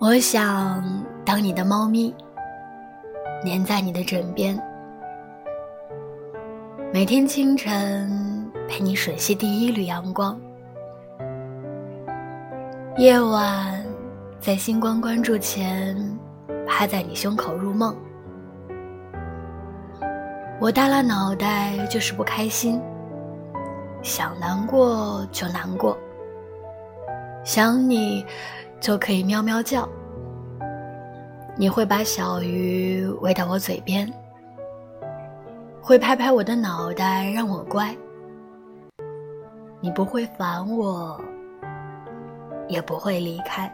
我想当你的猫咪，黏在你的枕边，每天清晨陪你吮吸第一缕阳光，夜晚在星光关注前趴在你胸口入梦。我耷拉脑袋就是不开心，想难过就难过，想你。就可以喵喵叫，你会把小鱼喂到我嘴边，会拍拍我的脑袋让我乖。你不会烦我，也不会离开。